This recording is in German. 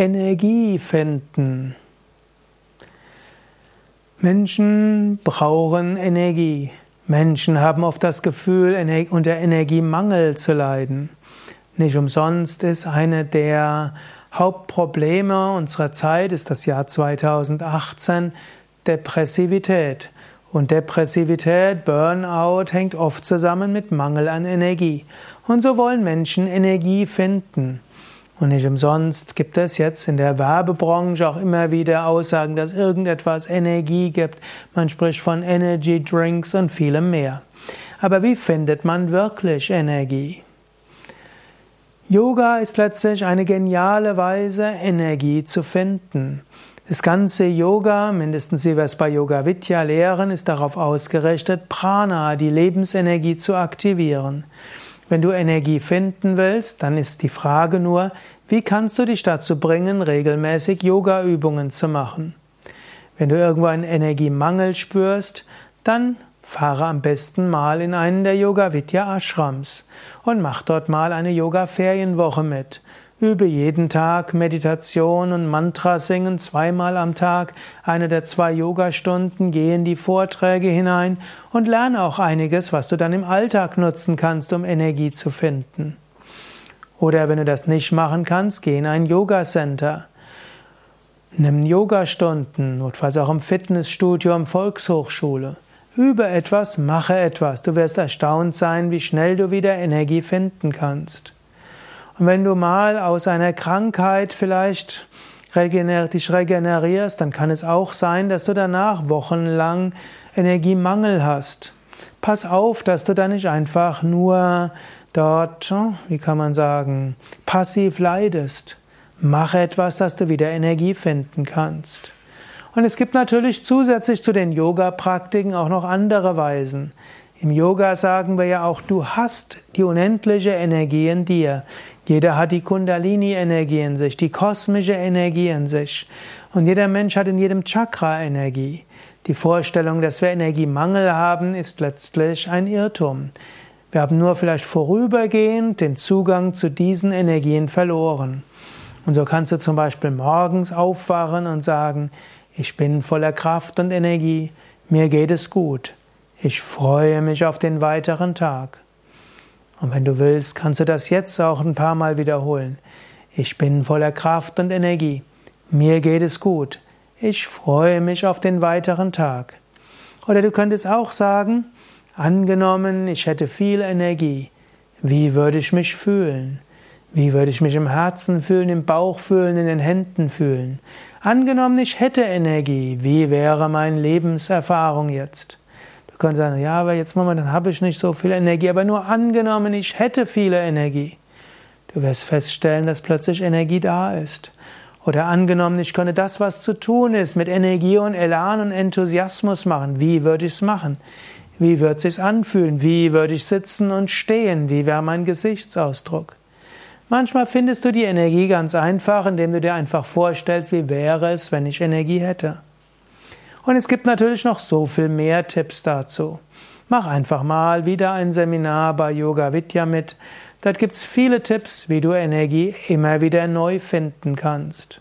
Energie finden. Menschen brauchen Energie. Menschen haben oft das Gefühl, unter Energiemangel zu leiden. Nicht umsonst ist eine der Hauptprobleme unserer Zeit, ist das Jahr 2018, Depressivität. Und Depressivität, Burnout hängt oft zusammen mit Mangel an Energie. Und so wollen Menschen Energie finden. Und nicht umsonst gibt es jetzt in der Werbebranche auch immer wieder Aussagen, dass irgendetwas Energie gibt. Man spricht von Energy Drinks und vielem mehr. Aber wie findet man wirklich Energie? Yoga ist letztlich eine geniale Weise, Energie zu finden. Das ganze Yoga, mindestens wie wir es bei Yoga Vidya lehren, ist darauf ausgerichtet, Prana, die Lebensenergie zu aktivieren. Wenn du Energie finden willst, dann ist die Frage nur, wie kannst du dich dazu bringen, regelmäßig Yoga-Übungen zu machen? Wenn du irgendwo einen Energiemangel spürst, dann fahre am besten mal in einen der Yoga Vidya Ashrams und mach dort mal eine Yoga Ferienwoche mit. Übe jeden Tag Meditation und Mantra singen zweimal am Tag, eine der zwei Yogastunden, geh in die Vorträge hinein und lerne auch einiges, was du dann im Alltag nutzen kannst, um Energie zu finden. Oder wenn du das nicht machen kannst, geh in ein Yoga Center. Nimm Yogastunden, notfalls auch im Fitnessstudio, im Volkshochschule. Übe etwas, mache etwas. Du wirst erstaunt sein, wie schnell du wieder Energie finden kannst. Und wenn du mal aus einer Krankheit vielleicht regener dich regenerierst, dann kann es auch sein, dass du danach wochenlang Energiemangel hast. Pass auf, dass du da nicht einfach nur dort, wie kann man sagen, passiv leidest. Mache etwas, dass du wieder Energie finden kannst. Und es gibt natürlich zusätzlich zu den Yoga-Praktiken auch noch andere Weisen. Im Yoga sagen wir ja auch, du hast die unendliche Energie in dir. Jeder hat die Kundalini-Energie in sich, die kosmische Energie in sich. Und jeder Mensch hat in jedem Chakra Energie. Die Vorstellung, dass wir Energiemangel haben, ist letztlich ein Irrtum. Wir haben nur vielleicht vorübergehend den Zugang zu diesen Energien verloren. Und so kannst du zum Beispiel morgens aufwachen und sagen, ich bin voller Kraft und Energie, mir geht es gut, ich freue mich auf den weiteren Tag. Und wenn du willst, kannst du das jetzt auch ein paar Mal wiederholen. Ich bin voller Kraft und Energie. Mir geht es gut. Ich freue mich auf den weiteren Tag. Oder du könntest auch sagen, angenommen, ich hätte viel Energie. Wie würde ich mich fühlen? Wie würde ich mich im Herzen fühlen, im Bauch fühlen, in den Händen fühlen? Angenommen, ich hätte Energie. Wie wäre meine Lebenserfahrung jetzt? Können sagen, ja, aber jetzt momentan habe ich nicht so viel Energie, aber nur angenommen, ich hätte viele Energie. Du wirst feststellen, dass plötzlich Energie da ist. Oder angenommen, ich könnte das, was zu tun ist, mit Energie und Elan und Enthusiasmus machen. Wie würde ich es machen? Wie würde es sich anfühlen? Wie würde ich sitzen und stehen? Wie wäre mein Gesichtsausdruck? Manchmal findest du die Energie ganz einfach, indem du dir einfach vorstellst, wie wäre es, wenn ich Energie hätte. Und es gibt natürlich noch so viel mehr Tipps dazu. Mach einfach mal wieder ein Seminar bei Yoga Vidya mit. Dort gibt es viele Tipps, wie du Energie immer wieder neu finden kannst.